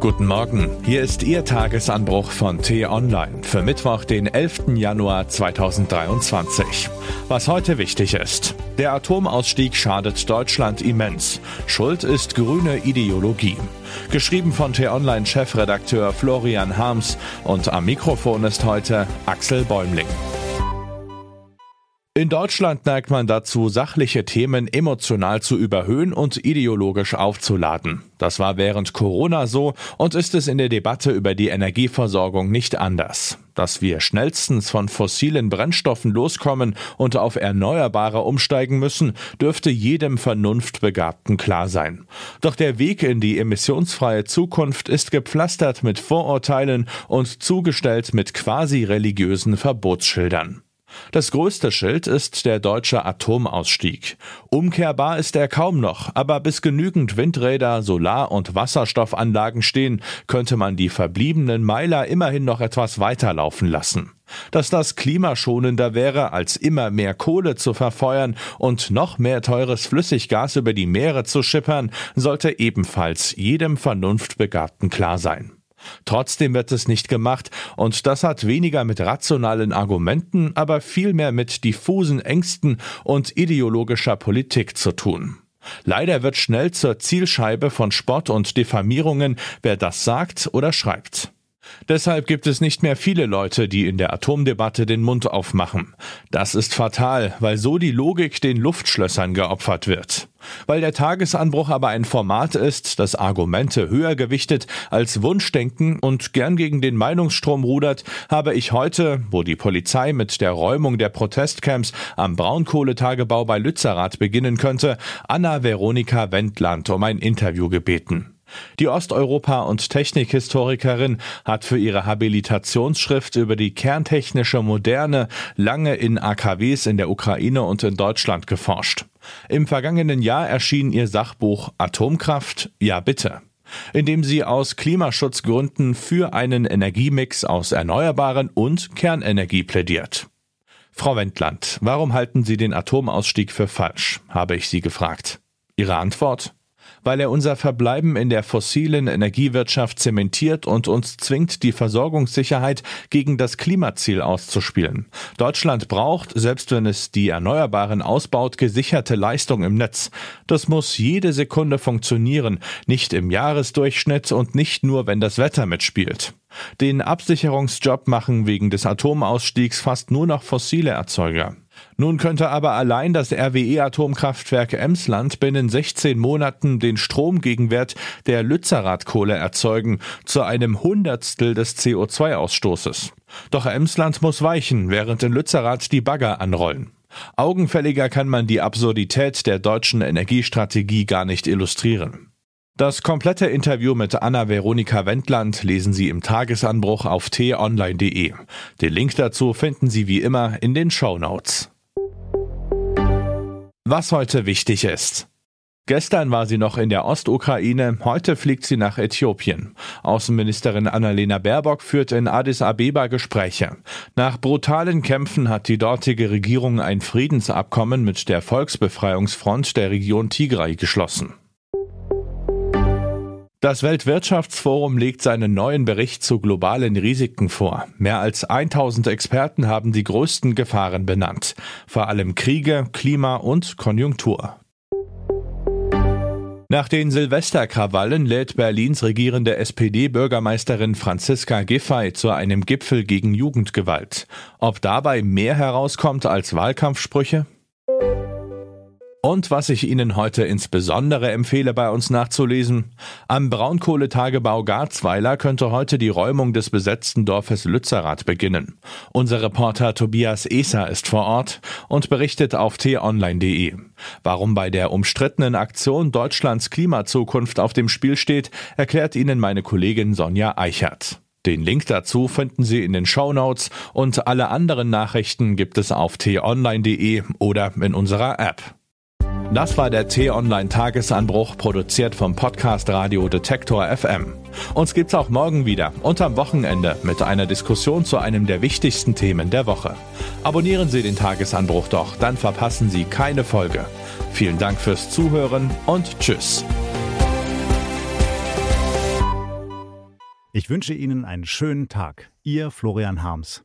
Guten Morgen, hier ist Ihr Tagesanbruch von T-Online für Mittwoch, den 11. Januar 2023. Was heute wichtig ist. Der Atomausstieg schadet Deutschland immens. Schuld ist grüne Ideologie. Geschrieben von T-Online-Chefredakteur Florian Harms und am Mikrofon ist heute Axel Bäumling. In Deutschland neigt man dazu, sachliche Themen emotional zu überhöhen und ideologisch aufzuladen. Das war während Corona so und ist es in der Debatte über die Energieversorgung nicht anders. Dass wir schnellstens von fossilen Brennstoffen loskommen und auf Erneuerbare umsteigen müssen, dürfte jedem Vernunftbegabten klar sein. Doch der Weg in die emissionsfreie Zukunft ist gepflastert mit Vorurteilen und zugestellt mit quasi religiösen Verbotsschildern. Das größte Schild ist der deutsche Atomausstieg. Umkehrbar ist er kaum noch, aber bis genügend Windräder, Solar- und Wasserstoffanlagen stehen, könnte man die verbliebenen Meiler immerhin noch etwas weiterlaufen lassen. Dass das klimaschonender wäre, als immer mehr Kohle zu verfeuern und noch mehr teures Flüssiggas über die Meere zu schippern, sollte ebenfalls jedem Vernunftbegabten klar sein. Trotzdem wird es nicht gemacht und das hat weniger mit rationalen Argumenten, aber vielmehr mit diffusen Ängsten und ideologischer Politik zu tun. Leider wird schnell zur Zielscheibe von Spott und Diffamierungen, wer das sagt oder schreibt. Deshalb gibt es nicht mehr viele Leute, die in der Atomdebatte den Mund aufmachen. Das ist fatal, weil so die Logik den Luftschlössern geopfert wird. Weil der Tagesanbruch aber ein Format ist, das Argumente höher gewichtet als Wunschdenken und gern gegen den Meinungsstrom rudert, habe ich heute, wo die Polizei mit der Räumung der Protestcamps am Braunkohletagebau bei Lützerath beginnen könnte, Anna Veronika Wendland um ein Interview gebeten. Die Osteuropa- und Technikhistorikerin hat für ihre Habilitationsschrift über die kerntechnische Moderne lange in AKWs in der Ukraine und in Deutschland geforscht. Im vergangenen Jahr erschien ihr Sachbuch Atomkraft, ja bitte in dem sie aus Klimaschutzgründen für einen Energiemix aus Erneuerbaren und Kernenergie plädiert. Frau Wendland, warum halten Sie den Atomausstieg für falsch? habe ich sie gefragt. Ihre Antwort? Weil er unser Verbleiben in der fossilen Energiewirtschaft zementiert und uns zwingt, die Versorgungssicherheit gegen das Klimaziel auszuspielen. Deutschland braucht, selbst wenn es die Erneuerbaren ausbaut, gesicherte Leistung im Netz. Das muss jede Sekunde funktionieren, nicht im Jahresdurchschnitt und nicht nur, wenn das Wetter mitspielt. Den Absicherungsjob machen wegen des Atomausstiegs fast nur noch fossile Erzeuger. Nun könnte aber allein das RWE-Atomkraftwerk Emsland binnen 16 Monaten den Stromgegenwert der Lützerath-Kohle erzeugen, zu einem Hundertstel des CO2-Ausstoßes. Doch Emsland muss weichen, während in Lützerath die Bagger anrollen. Augenfälliger kann man die Absurdität der deutschen Energiestrategie gar nicht illustrieren. Das komplette Interview mit Anna Veronika Wendland lesen Sie im Tagesanbruch auf t-online.de. Den Link dazu finden Sie wie immer in den Show Notes. Was heute wichtig ist. Gestern war sie noch in der Ostukraine, heute fliegt sie nach Äthiopien. Außenministerin Annalena Baerbock führt in Addis Abeba Gespräche. Nach brutalen Kämpfen hat die dortige Regierung ein Friedensabkommen mit der Volksbefreiungsfront der Region Tigray geschlossen. Das Weltwirtschaftsforum legt seinen neuen Bericht zu globalen Risiken vor. Mehr als 1000 Experten haben die größten Gefahren benannt. Vor allem Kriege, Klima und Konjunktur. Nach den Silvesterkrawallen lädt Berlins regierende SPD-Bürgermeisterin Franziska Giffey zu einem Gipfel gegen Jugendgewalt. Ob dabei mehr herauskommt als Wahlkampfsprüche? Und was ich Ihnen heute insbesondere empfehle, bei uns nachzulesen, am Braunkohletagebau Garzweiler könnte heute die Räumung des besetzten Dorfes Lützerath beginnen. Unser Reporter Tobias Eser ist vor Ort und berichtet auf t-online.de. Warum bei der umstrittenen Aktion Deutschlands Klimazukunft auf dem Spiel steht, erklärt Ihnen meine Kollegin Sonja Eichert. Den Link dazu finden Sie in den Show Notes und alle anderen Nachrichten gibt es auf t-online.de oder in unserer App. Das war der T-Online Tagesanbruch, produziert vom Podcast Radio Detektor FM. Uns gibt's auch morgen wieder und am Wochenende mit einer Diskussion zu einem der wichtigsten Themen der Woche. Abonnieren Sie den Tagesanbruch doch, dann verpassen Sie keine Folge. Vielen Dank fürs Zuhören und Tschüss. Ich wünsche Ihnen einen schönen Tag. Ihr Florian Harms.